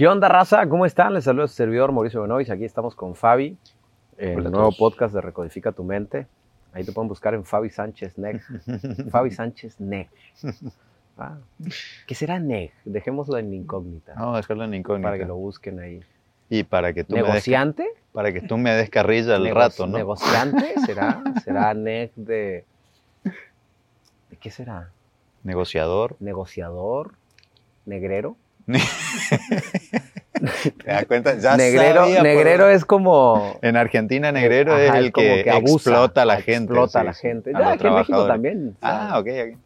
¿Qué onda, raza? ¿Cómo están? Les saluda su servidor Mauricio Benovis. Aquí estamos con Fabi, en el nuevo podcast de Recodifica tu Mente. Ahí te pueden buscar en Fabi Sánchez Neg. Fabi Sánchez Neg. Ah, ¿Qué será Neg? Dejémoslo en incógnita. Vamos a dejarlo en incógnita. para que lo busquen ahí. Y para que tú me des, ¿Negociante? para que tú me des carrilla Nego- rato, ¿no? ¿Negociante? ¿Será? ¿Será Neg de... ¿De qué será? Negociador. ¿Negociador? ¿Negrero? ¿Te das cuenta? Ya negrero sabía es como... En Argentina, negrero Ajá, es el como que, abusa, explota a la gente. Explota a la sí, gente. Ya, aquí en México también. Ah, ok, ok.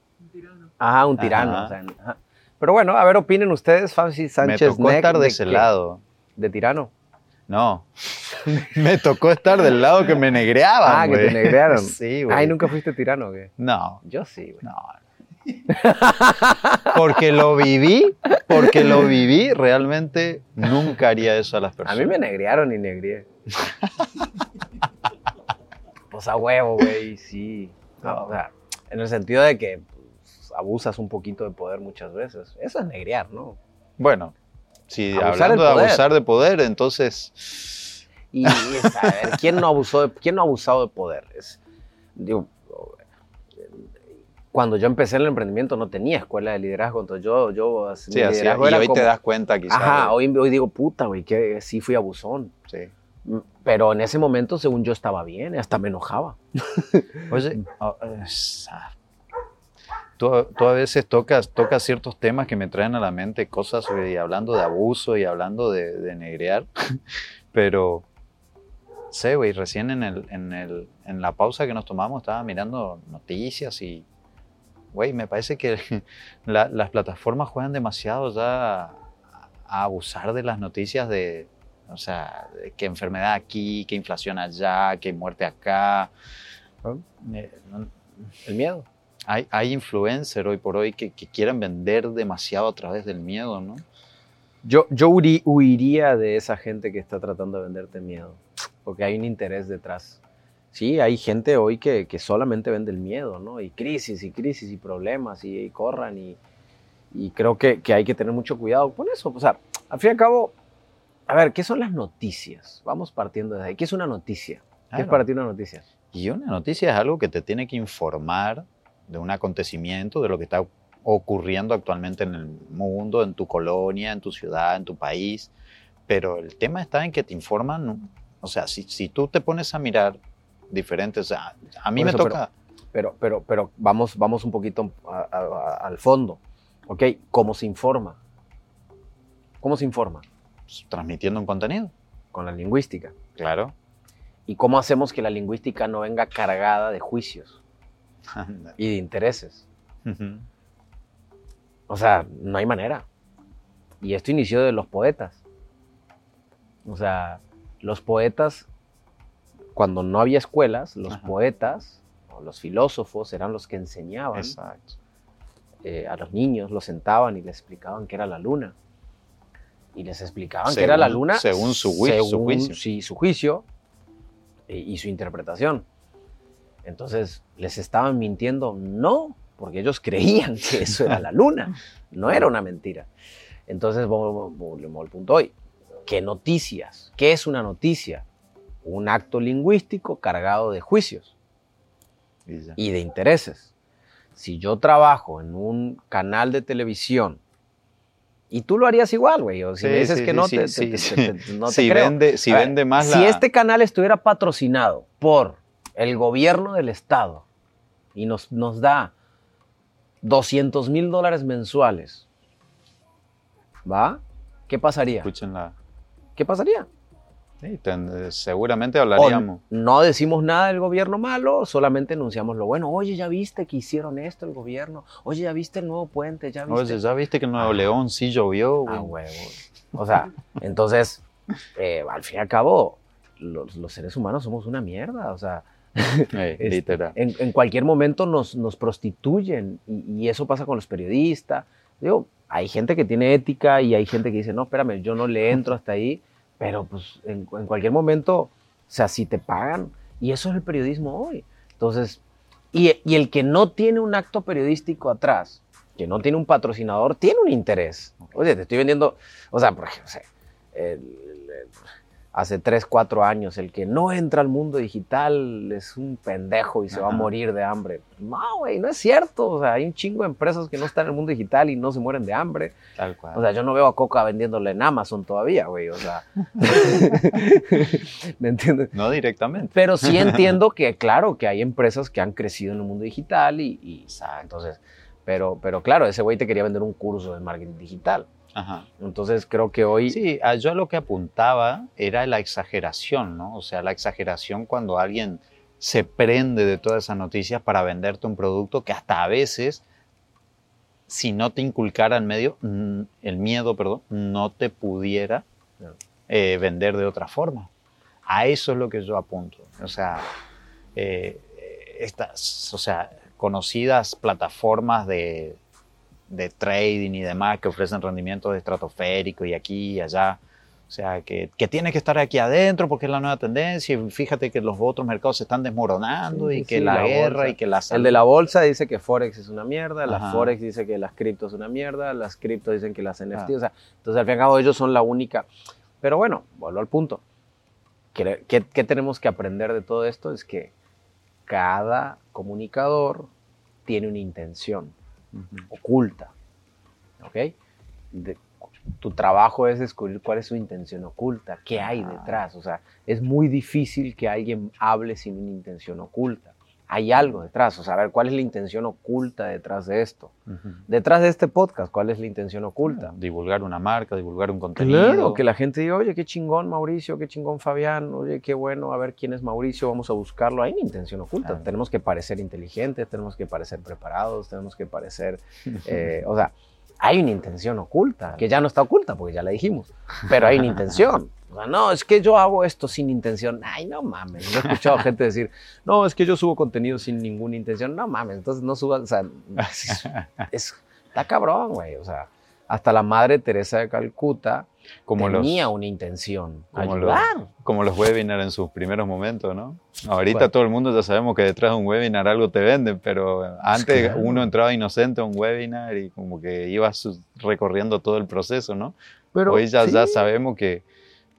Ajá, un tirano. Ajá. o sea, ajá. Pero bueno, a ver, opinen ustedes, Me Sánchez tocó Neck, estar de ese lado. De tirano. No. me tocó estar del lado que me negreaban, Ah, que te negrearon. Sí, güey. Ay, ¿nunca fuiste tirano qué? No, Yo sí, güey. no. Porque lo viví, porque lo viví, realmente nunca haría eso a las A personas. mí me negrearon y negrié. pues a huevo, güey, sí. No, o sea, en el sentido de que pues, abusas un poquito de poder muchas veces. Eso es negrear, ¿no? Bueno, si Abusar hablando de abusar de poder, entonces Y, y es, a ver, ¿quién no, abusó de- ¿quién no ha abusado de poder? Es, digo, cuando yo empecé en el emprendimiento no tenía escuela de liderazgo, entonces yo, yo sí, así es. Y hoy como- te das cuenta quizás. Ajá, hoy, hoy digo, puta, güey, que sí fui abusón. sí. Mm, Pero en ese momento, según yo, estaba bien, hasta me enojaba. Oye, oh, tú, tú a veces tocas, tocas ciertos temas que me traen a la mente cosas y hablando de abuso y hablando de, de negrear, pero sé, güey, recién en, el, en, el, en la pausa que nos tomamos estaba mirando noticias y, güey, me parece que la- las plataformas juegan demasiado ya a, a abusar de las noticias de, o sea, de que enfermedad aquí, que inflación allá, que muerte acá. Eh, El miedo. hay, hay influencers hoy por hoy que, que quieren vender demasiado a través del miedo, ¿no? Yo, yo huiría de esa gente que está tratando de venderte miedo, porque hay un interés detrás. Sí, hay gente hoy que, que solamente vende el miedo, ¿no? Y crisis, y crisis, y problemas, y, y corran, y, y creo que, que hay que tener mucho cuidado con eso. O sea, al fin y al cabo, a ver, ¿qué son las noticias? Vamos partiendo de ahí. ¿Qué es una noticia? ¿Qué es para ti una noticia? Y una noticia es algo que te tiene que informar de un acontecimiento, de lo que está ocurriendo actualmente en el mundo, en tu colonia, en tu ciudad, en tu país. Pero el tema está en que te informan, o sea, si, si tú te pones a mirar diferentes, sea, a mí Por me eso, toca... Pero, pero, pero vamos, vamos un poquito a- a- a- al fondo. ¿Ok? ¿Cómo se informa? ¿Cómo se informa? pues, transmitiendo un contenido, Con la lingüística. claro. ¿Y cómo hacemos que la lingüística no venga cargada de juicios y de intereses? O sea, no hay manera. Y esto inició de los poetas. O sea, los poetas, cuando no había escuelas, los Ajá. poetas o los filósofos eran los que enseñaban eh, a los niños, los sentaban y les explicaban qué era la luna. Y les explicaban qué era la Según- luna según su juicio- su según, juicio. sí, su juicio y, y su interpretación. Entonces, les estaban mintiendo, no, porque ellos creían que eso era la luna, no era una mentira. Entonces, vol- volvemos al punto hoy. ¿Qué noticias? ¿Qué es una noticia? Un acto lingüístico cargado de juicios Y de intereses. Si yo trabajo en un canal de televisión y tú lo harías igual, güey, o si Sí, me dices sí, que no, sí, te, si creo. vende, si A ver, vende más Si la... este canal estuviera patrocinado por el gobierno del estado y nos, nos da 200 mil dólares mensuales, ¿va? ¿Qué pasaría? Escuchen la... ¿Qué pasaría? Sí, ten- seguramente O hablaríamos. no decimos nada del gobierno malo, solamente anunciamos lo bueno. Oye, ya viste que hicieron esto el gobierno. Oye, ya viste el nuevo puente. Ya viste. Oye, ¿ya viste que en Nuevo Ah. León sí llovió? güey? Ah, huevo. O sea, entonces, eh, al fin y al cabo, los, los seres humanos somos una mierda. O sea, Eh, Este, literal. en, en cualquier momento nos, nos prostituyen y, y eso pasa con los periodistas. Digo, hay gente que tiene ética y hay gente que dice, no, espérame, yo no le entro hasta ahí, pero pues en, en cualquier momento, o sea, si te pagan, y eso es el periodismo hoy. Entonces, y, y el que no tiene un acto periodístico atrás, que no tiene un patrocinador, tiene un interés. Oye, te estoy vendiendo, o sea, por ejemplo, el, hace 3, 4 años, el que no entra al mundo digital es un pendejo y se va a morir de hambre. No, güey, no es cierto. O sea, hay un chingo de empresas que no están en el mundo digital y no se mueren de hambre. Tal cual. O sea, yo no veo a Coca vendiéndole en Amazon todavía, güey. O sea, ¿me entiendes? No directamente. Pero sí entiendo que, claro, que hay empresas que han crecido en el mundo digital y, y entonces, pero, pero claro, ese güey te quería vender un curso de marketing digital. Entonces creo que hoy... Sí, yo lo que apuntaba era la exageración, ¿no? O sea, la exageración cuando alguien se prende de todas esas noticias para venderte un producto que hasta a veces, si no te inculcara el medio, el miedo, perdón, no te pudiera eh, vender de otra forma. A eso es lo que yo apunto. O sea, eh, estas, o sea, conocidas plataformas de, de trading y demás que ofrecen rendimientos estratosféricos y aquí y allá. O sea, que, que, tiene que estar aquí adentro porque es la nueva tendencia. Y fíjate que los otros mercados se están desmoronando y que la, guerra y que la El de la bolsa dice que Forex es una mierda, la Forex dice que las criptos es una mierda, las criptos dicen que las NFT. O sea, entonces al fin y al cabo ellos son la única. Pero bueno, vuelvo al punto. ¿Qué, qué, qué tenemos que aprender de todo esto? Es que cada comunicador tiene una intención oculta. ¿Ok? tu trabajo es descubrir cuál es su intención oculta, qué hay detrás. O sea, es muy difícil que alguien hable sin una intención oculta. Hay algo detrás, o sea, a ver, ¿cuál es la intención oculta detrás de esto? Detrás de este podcast, ¿cuál es la intención oculta? divulgar una marca, divulgar un contenido. Claro, que la gente diga, oye, qué chingón Mauricio, qué chingón Fabián, oye, qué bueno, a ver quién es Mauricio, vamos a buscarlo. Hay una intención oculta. Tenemos que parecer inteligentes, tenemos que parecer preparados, tenemos que parecer, eh, o sea, hay una intención oculta, que ya no está oculta porque ya la dijimos, pero hay una intención. O sea, no, es que yo hago esto sin intención. Ay, no mames. Yo he escuchado gente decir, no, es que yo subo contenido sin ninguna intención. No mames, entonces no subas, o sea, es, está cabrón, güey. O sea, hasta la madre Teresa de Calcuta como tenía una intención, como ayudar. Los, como los webinars en sus primeros momentos, ¿no? Ahorita todo el mundo ya sabemos que detrás de un webinar algo te venden, pero antes uno entraba inocente a un webinar y como que ibas recorriendo todo el proceso, ¿no? Pero, Hoy ya, ya sabemos que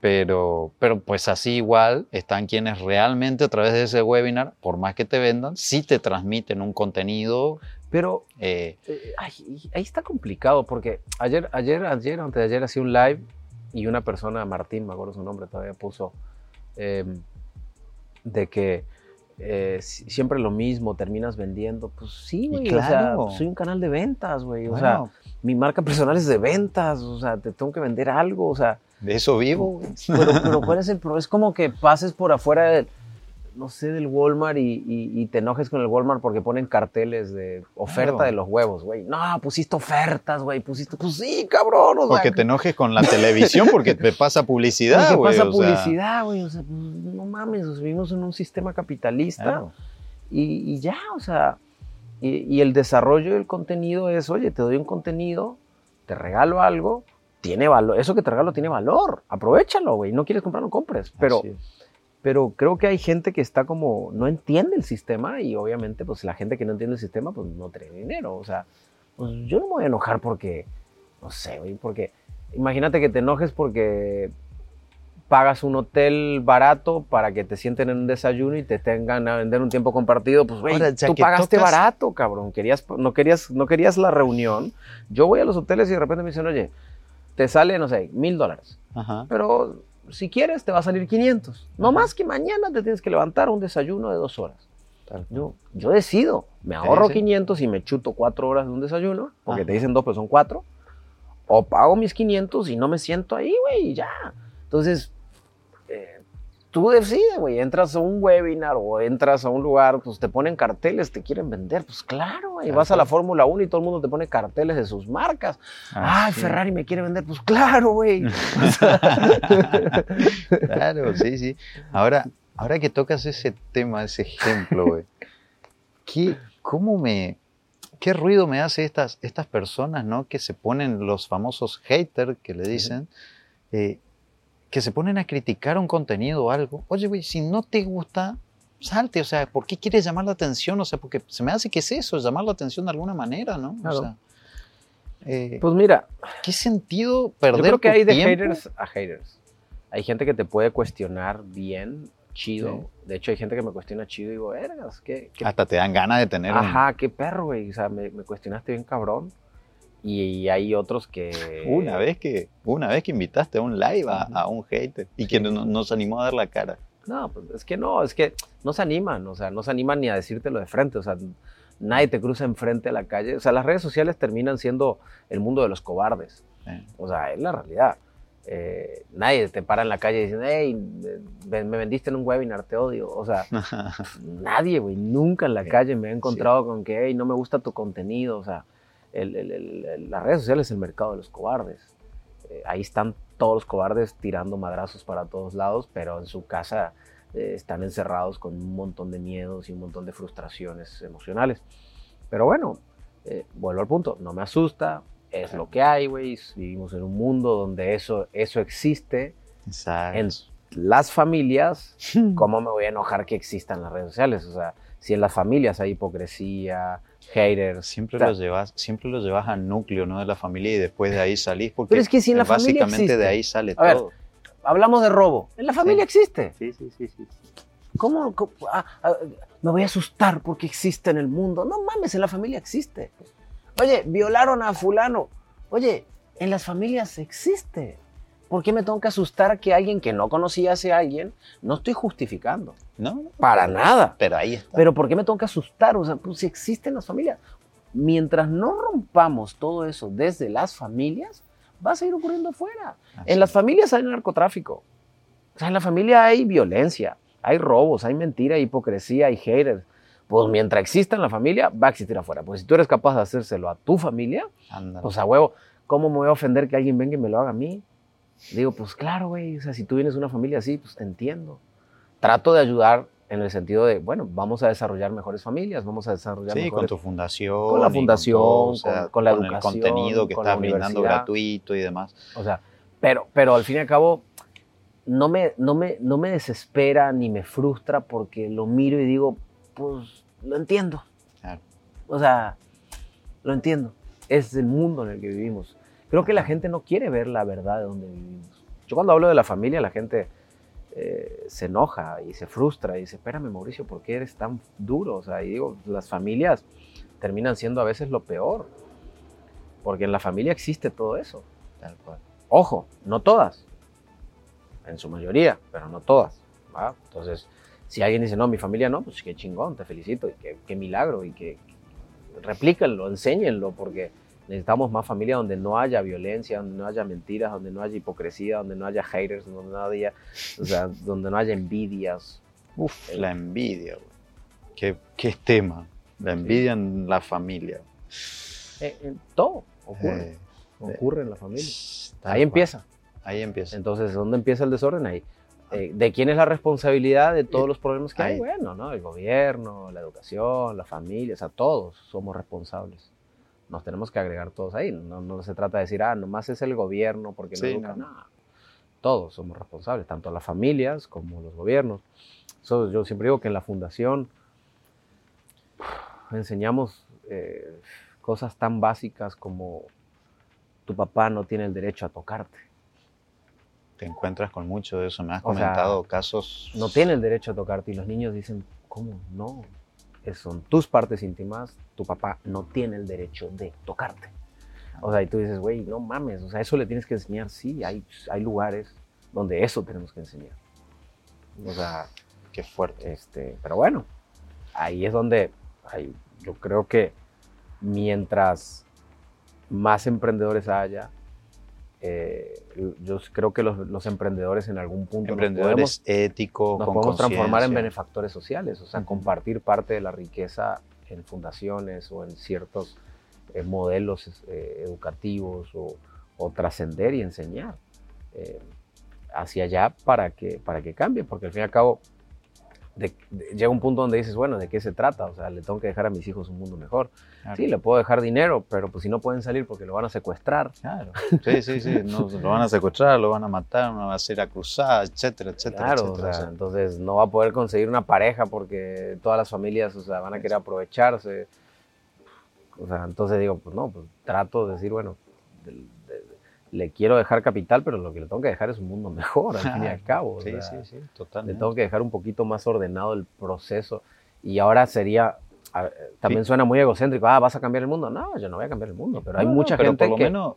pero, pero pues así igual están quienes realmente a través de ese webinar, por más que te vendan, sí te transmiten un contenido. Pero eh, eh, ahí está complicado porque ayer, ayer, ayer, antes de ayer hacía un live y una persona, Martín, me acuerdo su nombre, todavía puso em, de que eh, siempre lo mismo, terminas vendiendo. Pues sí, güey, o sea, soy un canal de ventas, güey. O sea, mi marca personal es de ventas, o sea, te tengo que vender algo, o sea, de eso vivo. Pero, pero ¿cuál es el problema? Es como que pases por afuera del, no sé, del Walmart y, te enojes con el Walmart porque ponen carteles de oferta de los huevos, güey. No, pusiste ofertas, güey, pusiste, pues sí, cabrón. O porque te enojes con la televisión porque te pasa publicidad, güey. Te pasa publicidad, güey, o sea, no mames, vivimos en un sistema capitalista y, y, ya, o sea, y, y el desarrollo del contenido es, oye, te doy un contenido, te regalo algo, tiene valor, eso que te regalo tiene valor, aprovechalo, güey, no quieres comprar, no compres, pero, pero creo que hay gente que está como, no entiende el sistema y obviamente pues la gente que no entiende el sistema pues no tiene dinero, o sea, pues yo no me voy a enojar porque, no sé, porque imagínate que te enojes porque pagas un hotel barato para que te sienten en un desayuno y te tengan a vender un tiempo compartido, pues güey, tú pagaste barato, cabrón, querías, no, querías, no querías la reunión. Yo voy a los hoteles y de repente me dicen, oye, te sale, no sé, mil dólares. Pero si quieres, te va a salir 500. No más que mañana te tienes que levantar un desayuno de dos horas. Yo, yo decido, me ahorro 500 y me chuto cuatro horas de un desayuno, porque te dicen dos, pero son cuatro. O pago mis 500 y no me siento ahí, güey, ya. Entonces, tú decides, güey, entras a un webinar o entras a un lugar, pues te ponen carteles, te quieren vender, pues claro, güey, vas a la Fórmula 1 y todo el mundo te pone carteles de sus marcas. Ay, Ferrari me quiere vender, pues claro, güey. claro, sí, sí. Ahora, ahora que tocas ese tema, ese ejemplo, güey, ¿qué, ¿cómo me, qué ruido me hace estas, estas personas, ¿no? Que se ponen los famosos haters, que le dicen, eh, que se ponen a criticar un contenido o algo, oye, güey, si no te gusta, salte, o sea, ¿por qué quieres llamar la atención? O sea, porque se me hace que es eso, llamar la atención de alguna manera, ¿no? O sea, Eh, Pues mira, ¿Qué sentido perder yo creo que tu hay de tiempo? haters a haters. Hay gente que te puede cuestionar bien, chido. De hecho, hay gente que me cuestiona chido y digo, vergas, qué, qué Hasta te dan ganas de tener un- Ajá, qué perro, güey. O sea, me, me cuestionaste bien cabrón. Y, hay otros que. Una vez que, una vez que invitaste a un live a, un hater y que no, nos animó a dar la cara. No, pues es que no, es que no se animan. O sea, no se animan ni a decírtelo de frente. O sea, nadie te cruza enfrente a la calle. O sea, las redes sociales terminan siendo el mundo de los cobardes. Eh, O sea, es la realidad. Eh, nadie te para en la calle diciendo, hey, me vendiste en un webinar, te odio. O sea, nadie, güey, nunca en la calle me he encontrado con que, hey, no me gusta tu contenido. O sea, el- el- las redes sociales es el mercado de los cobardes. Eh, ahí están todos los cobardes tirando madrazos para todos lados, pero en su casa eh, están encerrados con un montón de miedos y un montón de frustraciones emocionales. Pero bueno, eh, vuelvo al punto, no me asusta, es lo que hay, güey. Vivimos en un mundo donde eso, eso existe. Exacto. En las familias, ¿cómo me voy a enojar que existan las redes sociales? O sea, si en las familias hay hipocresía, haters. Siempre lo, llevas, siempre lo llevas al núcleo ¿no? de la familia y después de ahí salís. Porque Pero es que si en la familia básicamente existe. de ahí sale A ver, todo. Hablamos de robo. En la familia existe. Sí, sí, sí, sí. ¿Cómo? cómo- ah, ah, me voy a asustar porque existe en el mundo. No mames, en la familia existe. Oye, violaron a fulano. Oye, en las familias existe. ¿Por qué me tengo que asustar que alguien que no conocía a ese alguien? No estoy justificando. No, Para nada. pero ahí está. Pero ¿por qué me tengo que asustar? O sea, pues si existe en las familias. Mientras no rompamos todo eso desde las familias, va a seguir ocurriendo afuera. Así. En las familias hay narcotráfico. O sea, en la familia hay violencia, hay robos, hay mentira, hay hipocresía, hay haters. Pues mientras exista en la familia, va a existir afuera. Pues si tú eres capaz de hacérselo a tu familia, Ándale. pues a huevo, ¿cómo me voy a ofender que alguien venga y me lo haga a mí? Digo, pues claro, güey, o sea, si tú vienes de una familia así, pues te entiendo. Trato de ayudar en el sentido de, bueno, vamos a desarrollar mejores familias, vamos a desarrollar Sí, con tu fundación. Con la fundación, todo, o sea, con- con la el educación, contenido que con la estás brindando gratuito y demás. O sea, pero, pero al fin y al cabo, no me, no, me, no me desespera ni me frustra porque lo miro y digo, pues lo entiendo. Claro. O sea, lo entiendo. Es el mundo en el que vivimos. Creo que la gente no quiere ver la verdad de donde vivimos. Yo cuando hablo de la familia, la gente eh, se enoja y se frustra y dice, espérame Mauricio, ¿por qué eres tan duro? O sea, y digo, las familias terminan siendo a veces lo peor. Porque en la familia existe todo eso. Tal cual. Ojo, no todas. En su mayoría, pero no todas. ¿va? Entonces, si alguien dice, no, mi familia no, pues qué chingón, te felicito, y qué, qué milagro, y que replíquenlo, enséñenlo, porque necesitamos más familia donde no haya violencia, donde no haya mentiras, donde no haya hipocresía, donde no haya haters, donde no haya, o sea, donde no haya envidias. Uf, la envidia, güey. ¿Qué, qué tema? La envidia en la familia. Eh, eh, todo ocurre, Eh, ocurre en la familia. Ahí cual. empieza. Ahí empieza. Entonces, ¿dónde empieza el desorden? Ahí. Eh, ¿De quién es la responsabilidad de todos los problemas que hay? Bueno, ¿no? El gobierno, la educación, la familia, o sea, todos somos responsables. Nos tenemos que agregar todos ahí. No, no se trata de decir, ah, nomás es el gobierno porque no Sí, educa. no. No. Todos somos responsables, tanto las familias como los gobiernos. Yo siempre digo que en la fundación enseñamos eh, cosas tan básicas como tu papá no tiene el derecho a tocarte. Te encuentras con mucho de eso. Me has O sea, comentado casos. no tiene el derecho a tocarte. Y los niños dicen, ¿cómo? No. Son tus partes íntimas. Tu papá no tiene el derecho de tocarte. O sea, y tú dices, güey, no mames. O sea, eso le tienes que enseñar. Sí, hay, hay lugares donde eso tenemos que enseñar. O sea, Qué fuerte. este, pero bueno, ahí es donde ahí, yo creo que mientras más emprendedores haya, eh, yo creo que los, los emprendedores en algún punto nos podemos- Emprendedores éticos, nos con podemos transformar en benefactores sociales, o sea, Ujú. compartir parte de la riqueza en fundaciones o en ciertos eh, modelos eh, educativos o, o trascender y enseñar eh, hacia allá para que, para que cambie, porque al fin y al cabo de- de- llega un punto donde dices, bueno, ¿de qué se trata? O sea, le tengo que dejar a mis hijos un mundo mejor. Claro. Sí, le puedo dejar dinero, pero pues si no pueden salir porque lo van a secuestrar, Claro. Sí, sí, sí. No, lo van a secuestrar, lo van a matar, no va a hacer a cruzada, etcétera, etcétera. Claro, o etcétera. sea, O sea, entonces no va a poder conseguir una pareja porque todas las familias o sea, van a querer aprovecharse. O sea, entonces digo, pues no, pues trato de decir, bueno, le quiero dejar capital, pero lo que le tengo que dejar es un mundo mejor, al fin y al cabo. Sí, sí, sí, totalmente. Le tengo que dejar un poquito más ordenado el proceso. Y ahora sería, también suena muy egocéntrico, ah, vas a cambiar el mundo. No, yo no voy a cambiar el mundo, pero hay mucha gente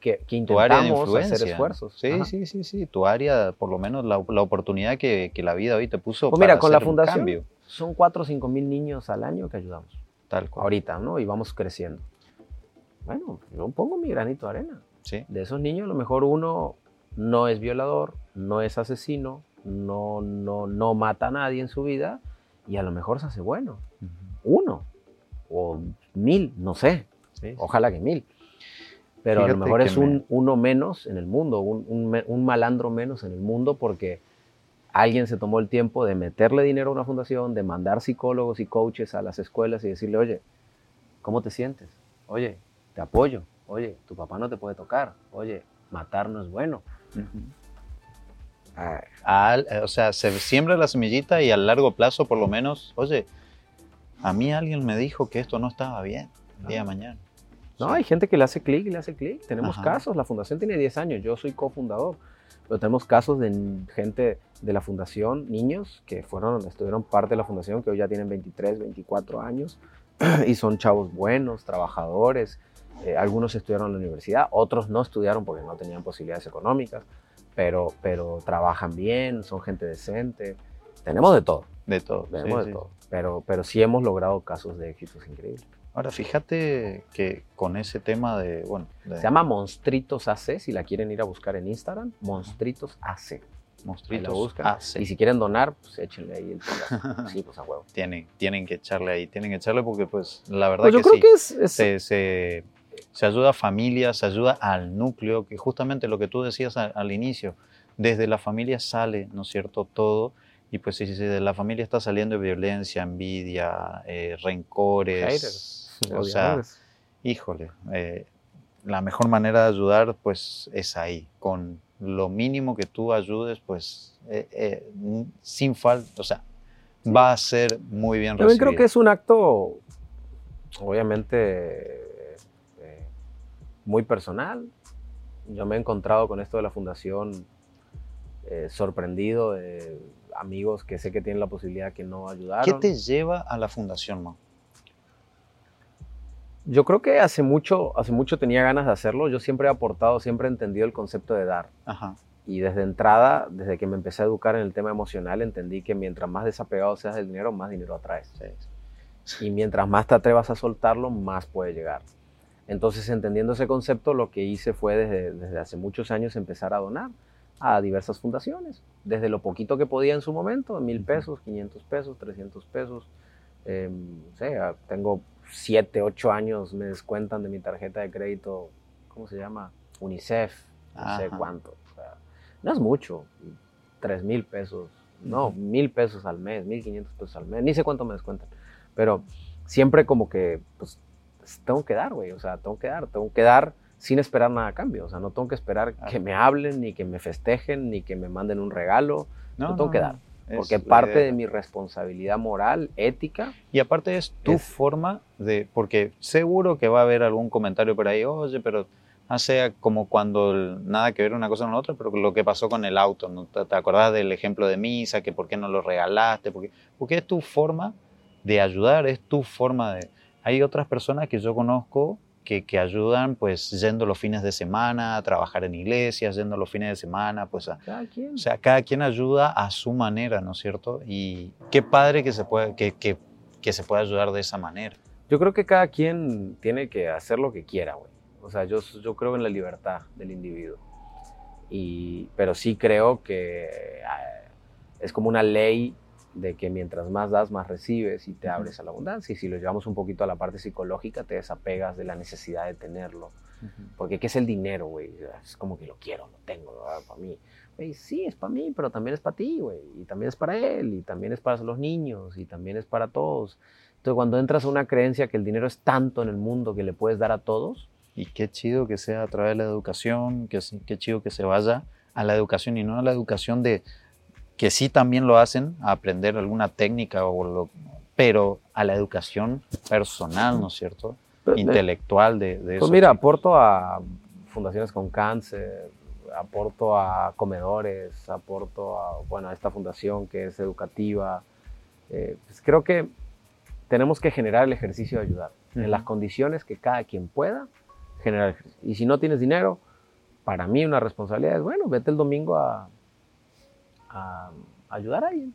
que, que, intentamos hacer esfuerzos. Sí, sí, sí, sí, tu área, por lo menos la, la oportunidad que, que, la vida hoy te puso. Pues mira, con la fundación son 4 o 5 mil niños al año que ayudamos. Tal cual. Ahorita, ¿no? Y vamos creciendo. Bueno, yo pongo mi granito de arena. Sí. De esos niños, a lo mejor uno no es violador, no es asesino, no, no, no mata a nadie en su vida y a lo mejor se hace bueno. Uno o mil, no sé. Ojalá que mil. Pero a lo mejor es un uno menos en el mundo, un, un, malandro menos en el mundo porque alguien se tomó el tiempo de meterle dinero a una fundación, de mandar psicólogos y coaches a las escuelas y decirle, oye, ¿cómo te sientes? Oye, te apoyo. Oye, tu papá no te puede tocar. Oye, matar no es bueno. Eh, o sea, se siembra la semillita y a largo plazo, por lo menos, oye, a mí alguien me dijo que esto no estaba bien el día de mañana. No, hay gente que le hace clic y le hace clic. Tenemos casos, la fundación tiene 10 años, yo soy cofundador, pero tenemos casos de gente de la fundación, niños que fueron, estuvieron parte de la fundación, que hoy ya tienen 23, 24 años y son chavos buenos, trabajadores. Eh, algunos estudiaron en la universidad, otros no estudiaron porque no tenían posibilidades económicas, pero, pero trabajan bien, son gente decente. Tenemos de todo. De todo. Tenemos de todo. Pero, pero sí hemos logrado casos de éxitos increíbles. Ahora, fíjate que con ese tema de, bueno... Se llama Monstritos AC, si la quieren ir a buscar en Instagram, Monstritos AC. Monstritos AC. Y si quieren donar, pues échenle ahí el Sí, pues a huevo. Tienen, tienen que echarle ahí, tienen que echarle porque pues la verdad pues yo creo que es, Se, se, se, ayuda a familias, se ayuda al núcleo, que justamente lo que tú decías al, inicio, desde la familia sale, ¿no es cierto?, todo. Y pues si, de la familia está saliendo violencia, envidia, eh, rencores, o sea, híjole, eh, la mejor manera de ayudar pues es ahí, con lo mínimo que tú ayudes, pues eh, eh, sin falta, o sea, va a ser muy bien recibido. Yo creo que es un acto, obviamente, muy personal. Yo me he encontrado con esto de la fundación sorprendido de amigos que sé que tienen la posibilidad que no ayudaron. ¿Qué te lleva a la fundación, Mau? Yo creo que hace mucho, hace mucho tenía ganas de hacerlo. Yo siempre he aportado, siempre he entendido el concepto de dar. Y desde entrada, desde que me empecé a educar en el tema emocional, entendí que mientras más desapegado seas del dinero, más dinero atraes. Y mientras más te atrevas a soltarlo, más puede llegar. Entonces, entendiendo ese concepto, lo que hice fue desde, desde hace muchos años empezar a donar a diversas fundaciones. Desde lo poquito que podía en su momento, mil pesos, 500 pesos, 300 pesos. Eh, tengo siete, ocho años me descuentan de mi tarjeta de crédito, ¿cómo se llama? UNICEF, no sé cuánto. no es mucho, tres mil pesos, no, mil pesos al mes, mil quinientos pesos al mes, ni sé cuánto me descuentan. Pero siempre como que, pues, tengo que dar, güey, o sea, tengo que dar, tengo que dar sin esperar nada a cambio, o sea, no tengo que esperar que me hablen, ni que me festejen, ni que me manden un regalo, no, tengo que dar. Porque parte de mi responsabilidad moral, ética. Y aparte es tu forma de, porque seguro que va a haber algún comentario por ahí, oye, pero hace como cuando nada que ver una cosa con la otra, pero lo que pasó con el auto, ¿no? ¿Te, acordás del ejemplo de Misa, que por qué no lo regalaste? Porque, porque es tu forma de ayudar, es tu forma de... Hay otras personas que yo conozco que, ayudan pues yendo los fines de semana a trabajar en iglesias, yendo los fines de semana, pues a, cada quien. O sea, cada quien ayuda a su manera, ¿no es cierto? Y qué padre que se pueda, que, que, que se pueda ayudar de esa manera. Yo creo que cada quien tiene que hacer lo que quiera, güey. O sea, yo, yo creo en la libertad del individuo. Y, pero sí creo que ah, es como una ley de que mientras más das, más recibes y te abres a la abundancia. Y si lo llevamos un poquito a la parte psicológica, te desapegas de la necesidad de tenerlo. Porque ¿qué es el dinero, güey? Es como que lo quiero, lo tengo, para mí. sí, es para mí, pero también es para ti, güey. Y también es para él, y también es para los niños, y también es para todos. Entonces, cuando entras a una creencia que el dinero es tanto en el mundo que le puedes dar a todos. Y qué chido que sea a través de la educación, que, qué chido que se vaya a la educación y no a la educación de que sí también lo hacen, a aprender alguna técnica, o lo, pero a la educación personal, ¿no es cierto? intelectual de, de eso. Pues mira, aporto a fundaciones con cáncer, aporto a comedores, aporto a, bueno, a esta fundación que es educativa. Eh, pues creo que tenemos que generar el ejercicio de ayudar en las condiciones que cada quien pueda generar el ejercicio. Y si no tienes dinero, para mí una responsabilidad es, bueno, vete el domingo a, a ayudar a alguien.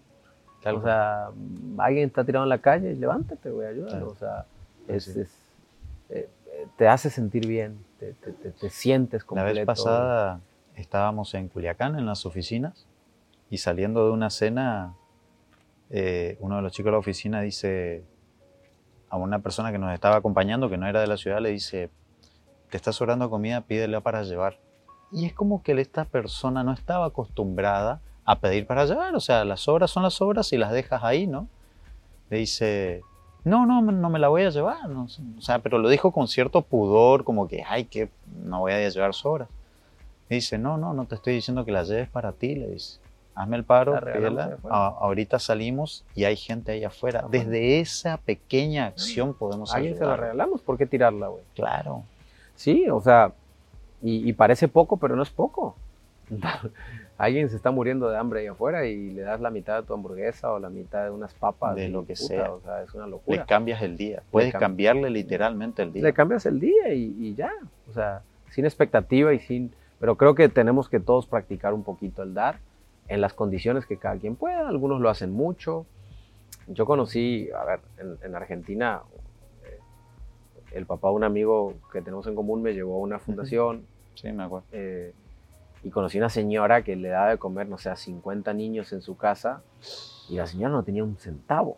o sea, alguien está tirado en la calle, levántate, voy a ayudar. O sea, es, es, eh, te hace sentir bien, te, te, te, sientes completo. La vez pasada estábamos en Culiacán, en las oficinas, y saliendo de una cena, eh, uno de los chicos de la oficina dice a una persona que nos estaba acompañando, que no era de la ciudad, le dice, te está sobrando comida, pídele para llevar. Y es como que esta persona no estaba acostumbrada a pedir para llevar, o sea, las obras son las obras y las dejas ahí, ¿no? Le dice, no, no, no me la voy a llevar, o sea, pero lo dijo con cierto pudor, como que, ay, que no voy a llevar sobras dice, no, no, no te estoy diciendo que la lleves para ti, le dice. Hazme el paro, pídela. ahorita salimos y hay gente ahí afuera. Desde esa pequeña acción podemos ¿A alguien se la regalamos? ¿Por qué tirarla, güey? Claro. Sí, o sea, y, parece poco, pero no es poco. alguien se está muriendo de hambre ahí afuera y le das la mitad de tu hamburguesa o la mitad de unas papas. De lo que sea. O sea, es una locura. Le cambias el día. Puedes cambiarle literalmente el día. Le cambias el día y, y ya. O sea, sin expectativa y sin pero creo que tenemos que todos practicar un poquito el dar en las condiciones que cada quien pueda. Algunos lo hacen mucho. Yo conocí, a ver, en, Argentina, eh, el papá de un amigo que tenemos en común me llevó a una fundación. Sí, me acuerdo. Eh, y conocí una señora que le daba de comer, no sé, a 50 niños en su casa y la señora no tenía un centavo.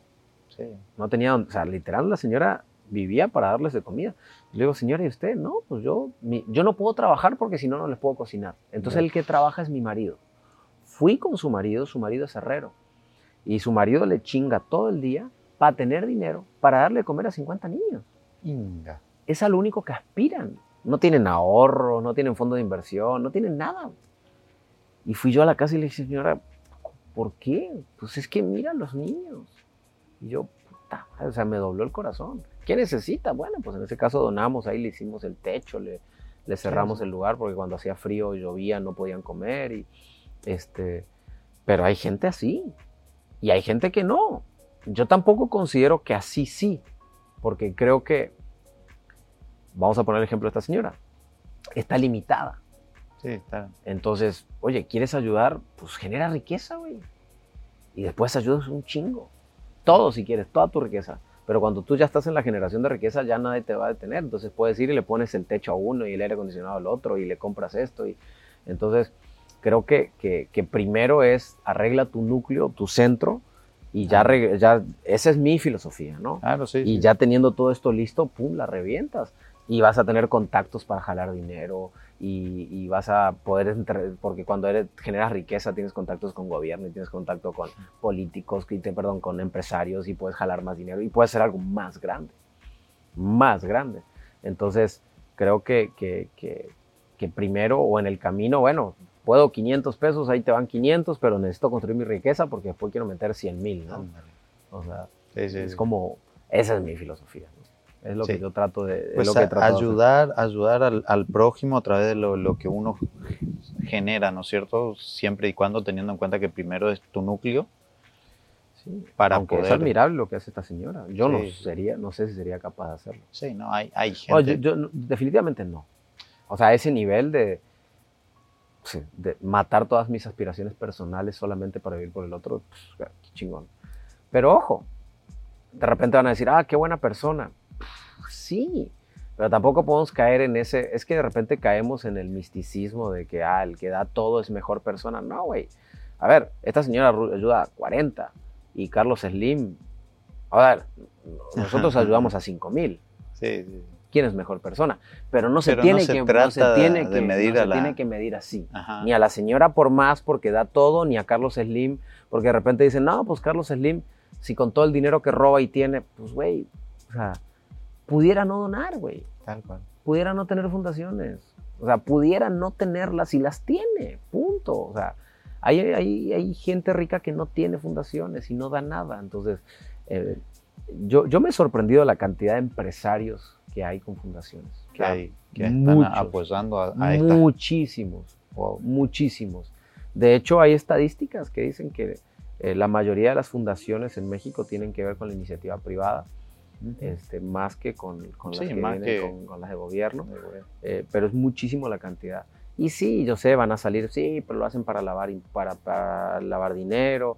Sí. No tenía, o sea, literal la señora vivía para darles de comida. le digo, señora, ¿y usted? No, pues yo, yo no puedo trabajar porque si no, no les puedo cocinar. Entonces el que trabaja es mi marido. Fui con su marido, su marido es herrero. Y su marido le chinga todo el día para tener dinero, para darle de comer a 50 niños. Inga. Es a lo único que aspiran. No tienen ahorro, no tienen fondo de inversión, no tienen nada. Y fui yo a la casa y le dije, señora, ¿por qué? Pues es que mira los niños. Y yo, puta, o sea, me dobló el corazón. ¿Qué necesita? Bueno, pues en ese caso donamos, ahí le hicimos el techo, le, le cerramos el lugar porque cuando hacía frío y llovía no podían comer. Y, este, pero hay gente así y hay gente que no. Yo tampoco considero que así sí, porque creo que, vamos a poner el ejemplo de esta señora, está limitada. Sí, está. Entonces, oye, ¿quieres ayudar? Pues genera riqueza, güey. Y después ayudas un chingo. Todo si quieres, toda tu riqueza. Pero cuando tú ya estás en la generación de riqueza, ya nadie te va a detener. Entonces puedes ir y le pones el techo a uno y el aire acondicionado al otro y le compras esto. Y, entonces creo que, que, primero es arregla tu núcleo, tu centro, y ya, ya esa es mi filosofía, ¿no? Claro, sí, y ya teniendo todo esto listo, pum, la revientas. Y vas a tener contactos para jalar dinero, y, vas a poder, porque cuando eres, generas riqueza tienes contactos con gobierno y tienes contacto con políticos, perdón, con empresarios y puedes jalar más dinero y puedes hacer algo más grande, más grande. Entonces, creo que, que, que, primero o en el camino, bueno, puedo 500 pesos, ahí te van 500, pero necesito construir mi riqueza porque después quiero meter 100 mil, ¿no? O sea, es como, esa es mi filosofía. Es lo que yo trato de... Pues lo que ayudar, ayudar al, al, prójimo a través de lo, lo, que uno genera, ¿no es cierto? Siempre y cuando teniendo en cuenta que primero es tu núcleo. Sí, para aunque poder... es admirable lo que hace esta señora. Yo no sería, no sé si sería capaz de hacerlo. Sí, no, hay, hay gente... yo, definitivamente no. O sea, ese nivel de, de matar todas mis aspiraciones personales solamente para vivir por el otro, pues, chingón. Pero ojo, de repente van a decir, ah, qué buena persona sí, pero tampoco podemos caer en ese, es que de repente caemos en el misticismo de que, ah, el que da todo es mejor persona. No, güey. A ver, esta señora ayuda a 40 y Carlos Slim, a ver, nosotros ayudamos a 5 mil. Sí, sí. ¿Quién es mejor persona? Pero no se tiene que, no se tiene que medir, tiene que medir así. Ni a la señora por más porque da todo, ni a Carlos Slim porque de repente dicen, no, pues Carlos Slim, si con todo el dinero que roba y tiene, pues güey, o sea, pudiera no donar, güey. Tal cual. Pudiera no tener fundaciones. O sea, pudiera no tenerlas y las tiene. Punto. O sea, hay, hay, hay gente rica que no tiene fundaciones y no da nada. Entonces, eh, yo, yo me he sorprendido de la cantidad de empresarios que hay con fundaciones. Que, hay, que están apoyando a, a estas. Muchísimos, Wow. muchísimos. De hecho, hay estadísticas que dicen que eh, la mayoría de las fundaciones en México tienen que ver con la iniciativa privada, este, más que con, con las Sí, que más vienen que- con, con las de gobierno, eh, pero es muchísimo la cantidad. Y sí, yo sé, van a salir, sí, pero lo hacen para lavar, para, para lavar dinero.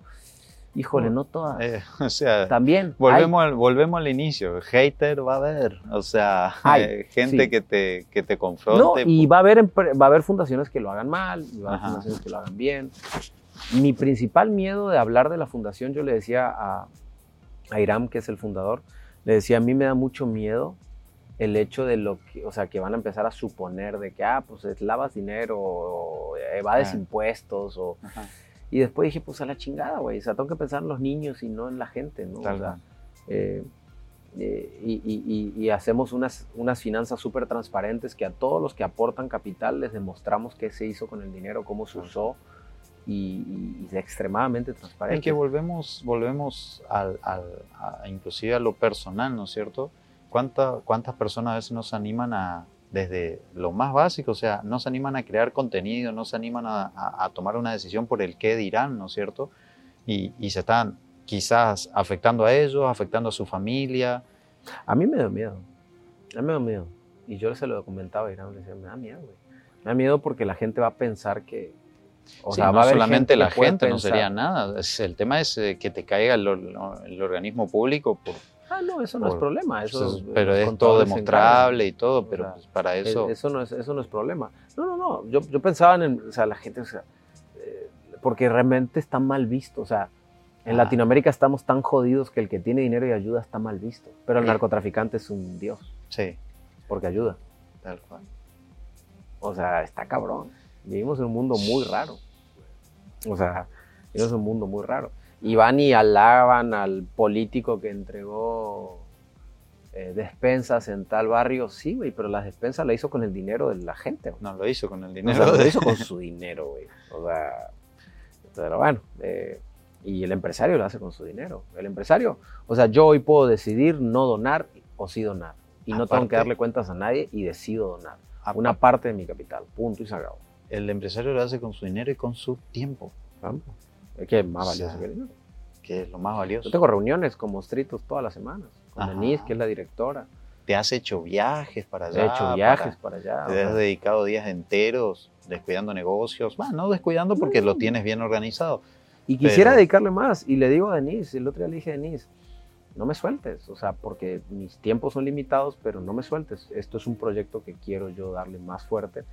Híjole, no todas. Eh, o sea, También. hay- volvemos al, volvemos al inicio. Hater va a haber. O sea, Hay, eh, gente sí. que te, que te No, confronte. y va a, haber, va a haber fundaciones que lo hagan mal, y va a haber Ajá. fundaciones que lo hagan bien. Mi principal miedo de hablar de la fundación, yo le decía a, a Iram, que es el fundador, le decía, a mí me da mucho miedo el hecho de lo que, o sea, que van a empezar a suponer de que, ah, pues es- lavas dinero, o evades Ah. impuestos, o... Ajá, Y después dije, pues a la chingada, güey, o sea, tengo que pensar en los niños y no en la gente, ¿no? O tal sea, cual. eh, eh, y, y- y- y hacemos unas, unas finanzas súper transparentes que a todos los que aportan capital les demostramos qué se hizo con el dinero, cómo se usó y, y- extremadamente transparente. que volvemos, volvemos al, al- a- inclusive a lo personal, ¿no es cierto? ¿Cuánta- ¿Cuántas personas a veces nos animan a, desde lo más básico, o sea, no se animan a crear contenido, no se animan a, a- a tomar una decisión por el qué dirán, ¿no es cierto? Y, y se están quizás afectando a ellos, afectando a su familia. A mí me da miedo, a mí me da miedo. Y yo se lo comentaba a Irán, le decía, me da miedo, güey. Me da miedo porque la gente va a pensar que... O Sí, sea, no solamente la gente, no sería nada. Es- el tema es eh, que te caiga el, or- el organismo público, por, Ah, no, eso no es problema. Eso, pues, eh, pero es todo demostrable y todo, O pero sea, pues, para encargan. eso... Eso no, es, eso no es problema. No, no, no. Yo, yo pensaba en, o sea, la gente, o sea, eh, porque realmente está mal visto. O sea, en Ah. Latinoamérica estamos tan jodidos que el que tiene dinero y ayuda está mal visto. Pero el Sí. narcotraficante es un dios, Sí, porque ayuda. tal cual. O sea, está cabrón. Vivimos en un mundo muy raro. O sea, vivimos en un mundo muy raro. Y van y alaban al político que entregó eh, despensas en tal barrio. Sí, güey, pero las despensas la hizo con el dinero de la gente. No lo hizo con el O dinero. sea, lo de- hizo con su dinero, güey. O sea, pero bueno. eh, y el empresario lo hace con su dinero. El empresario, o sea, yo hoy puedo decidir no donar o sí donar. Y no tengo que darle cuentas a nadie y decido donar. Aparte, Una parte de mi capital. Punto y se acabó. El empresario lo hace con su dinero y con su tiempo, ¿no? Es que es más O valioso sea, que el dinero. que es lo más valioso. Yo tengo reuniones con Mostritos todas las semanas. Con Ajá. Denise, que es la directora. Te has hecho viajes para allá. hecho viajes para, allá. para- o te has dedicado días enteros descuidando negocios. Bueno, no descuidando porque lo tienes bien organizado. Y quisiera Pero- dedicarle más. Y le digo a Denise, el otro día le dije a Denise, no me sueltes, o sea, porque mis tiempos son limitados, pero no me sueltes. Esto es un proyecto que quiero yo darle más fuerte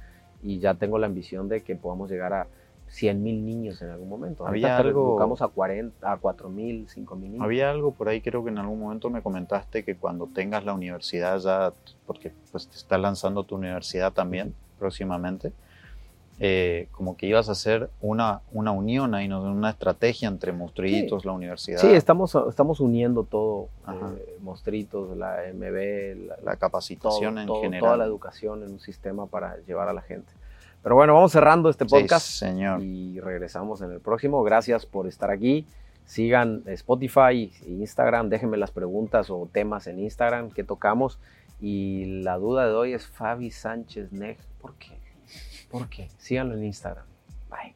y ya tengo la ambición de que podamos llegar a 100 mil niños en algún momento. Había algo- Educamos a 40, a 4 mil, 5 mil niños. Había algo por ahí, creo que en algún momento me comentaste que cuando tengas la universidad ya, porque pues te está lanzando tu universidad también próximamente, eh, como que ibas a hacer una, una unión ahí, ¿no? una estrategia entre Monstruitos, la universidad, Sí, estamos, estamos uniendo todo, eh, Mostritos, la MB, la, la capacitación todo- en todo- general. toda la educación en un sistema para llevar a la gente. Pero bueno, vamos cerrando este Sí, podcast señor. y regresamos en el próximo. Gracias por estar aquí. Sigan Spotify e Instagram, déjenme las preguntas o temas en Instagram que tocamos. Y la duda de hoy es Fabi Sánchez Neg. ¿Por qué? ¿Por qué? Síganlo en Instagram. Bye.